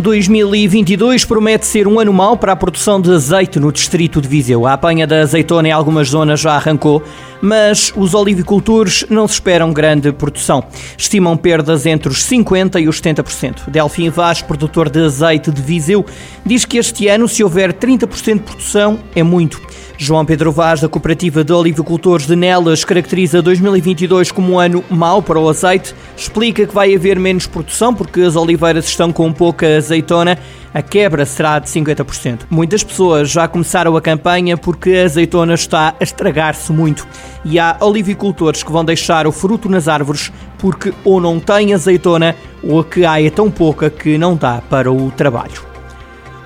...2022 promete ser um ano mau para a produção de azeite no distrito de Viseu. A apanha da azeitona em algumas zonas já arrancou, mas os olivicultores não se esperam grande produção. Estimam perdas entre os 50% e os 70%. Delfim Vaz, produtor de azeite de Viseu, diz que este ano, se houver 30% de produção, é muito. João Pedro Vaz, da Cooperativa de Olivicultores de Nelas, caracteriza 2022 como um ano mau para o azeite. Explica que vai haver menos produção porque as oliveiras estão com pouca azeitona. A quebra será de 50%. Muitas pessoas já começaram a campanha porque a azeitona está a estragar-se muito. E há olivicultores que vão deixar o fruto nas árvores porque ou não têm azeitona ou a que há é tão pouca que não dá para o trabalho.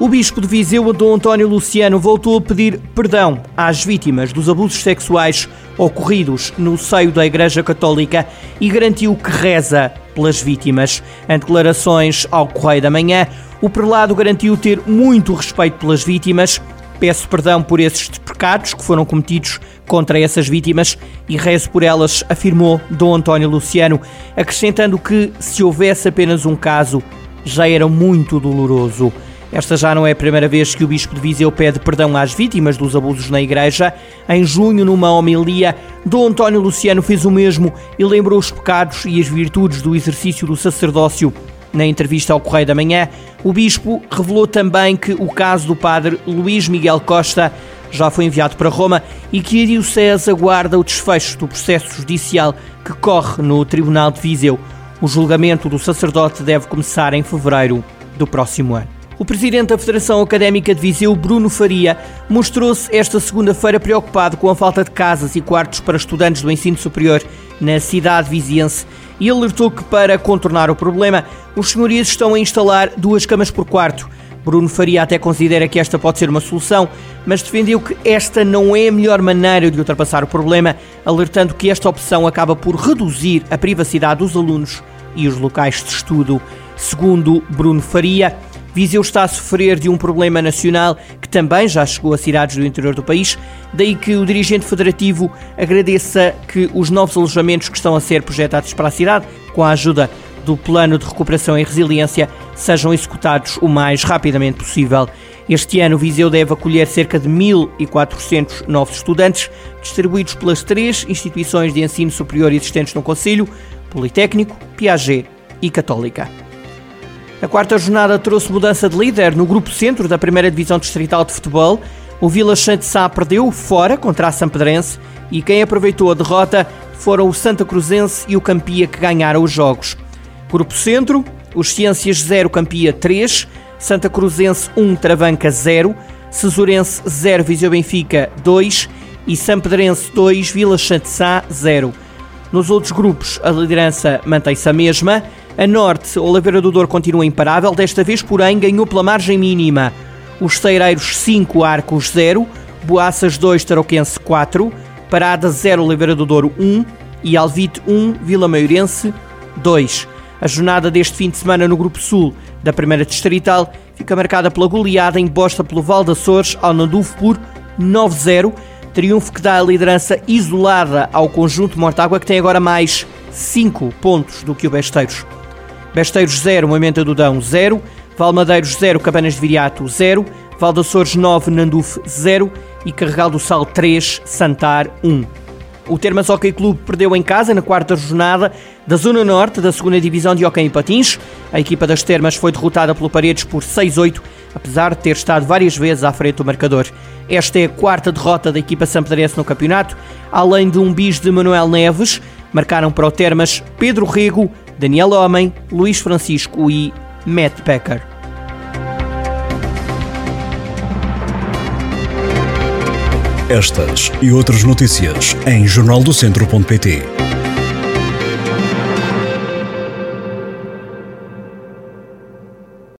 O bispo de Viseu, Dom António Luciano, voltou a pedir perdão às vítimas dos abusos sexuais ocorridos no seio da Igreja Católica e garantiu que reza pelas vítimas. Em declarações ao Correio da Manhã, o prelado garantiu ter muito respeito pelas vítimas. Peço perdão por esses pecados que foram cometidos contra essas vítimas e rezo por elas, afirmou Dom António Luciano, acrescentando que se houvesse apenas um caso, já era muito doloroso. Esta já não é a primeira vez que o Bispo de Viseu pede perdão às vítimas dos abusos na Igreja. Em junho, numa homilia, Dom António Luciano fez o mesmo e lembrou os pecados e as virtudes do exercício do sacerdócio. Na entrevista ao Correio da Manhã, o Bispo revelou também que o caso do padre Luís Miguel Costa já foi enviado para Roma e que a Diocese aguarda o desfecho do processo judicial que corre no Tribunal de Viseu. O julgamento do sacerdote deve começar em fevereiro do próximo ano. O presidente da Federação Académica de Viseu, Bruno Faria, mostrou-se esta segunda-feira preocupado com a falta de casas e quartos para estudantes do ensino superior na cidade viziense e alertou que, para contornar o problema, os senhorias estão a instalar duas camas por quarto. Bruno Faria até considera que esta pode ser uma solução, mas defendeu que esta não é a melhor maneira de ultrapassar o problema, alertando que esta opção acaba por reduzir a privacidade dos alunos e os locais de estudo. Segundo Bruno Faria, Viseu está a sofrer de um problema nacional que também já chegou a cidades do interior do país, daí que o dirigente federativo agradeça que os novos alojamentos que estão a ser projetados para a cidade, com a ajuda do Plano de Recuperação e Resiliência, sejam executados o mais rapidamente possível. Este ano, Viseu deve acolher cerca de 1.400 novos estudantes, distribuídos pelas três instituições de ensino superior existentes no Conselho, Politécnico, Piaget e Católica. A quarta jornada trouxe mudança de líder no grupo centro da primeira divisão distrital de futebol. O Vila Sante Sá perdeu fora contra a Sampedrense e quem aproveitou a derrota foram o Santa Cruzense e o Campia que ganharam os jogos. Grupo Centro, os Ciências 0, Campia 3, Santa Cruzense 1, Travanca 0, Cesurense 0, Viseu Benfica 2 e Sampedrense 2, Vila Sante Sá 0. Nos outros grupos, a liderança mantém-se a mesma. A norte, Oliveira do Douro continua imparável, desta vez, porém, ganhou pela margem mínima. Os Ceireiros 5, Arcos 0, Boaças 2, Tarouquense 4, Parada 0, Oliveira do Douro 1 e Alvite 1, Vila Maiorense 2. A jornada deste fim de semana no Grupo Sul da Primeira Distrital fica marcada pela goleada imposta pelo Val de Açores ao Nandufo por 9-0, triunfo que dá a liderança isolada ao conjunto Mortágua que tem agora mais 5 pontos do que o Besteiros. Besteiros 0, Moimenta do Dão 0, Valmadeiros 0, Cabanas de Viriato 0, Valdaçores 9, Nanduf 0 e Carregal do Sal 3, Santar 1. O Termas Hockey Clube perdeu em casa na quarta jornada da Zona Norte da 2 Divisão de Hockey em Patins. A equipa das Termas foi derrotada pelo Paredes por 6-8, apesar de ter estado várias vezes à frente do marcador. Esta é a quarta derrota da equipa sampedrense no campeonato, além de um bis de Manuel Neves. Marcaram para o Termas Pedro Rego, Daniel Homem, Luís Francisco e Matt Becker. Estas e outras notícias em jornaldocentro.pt.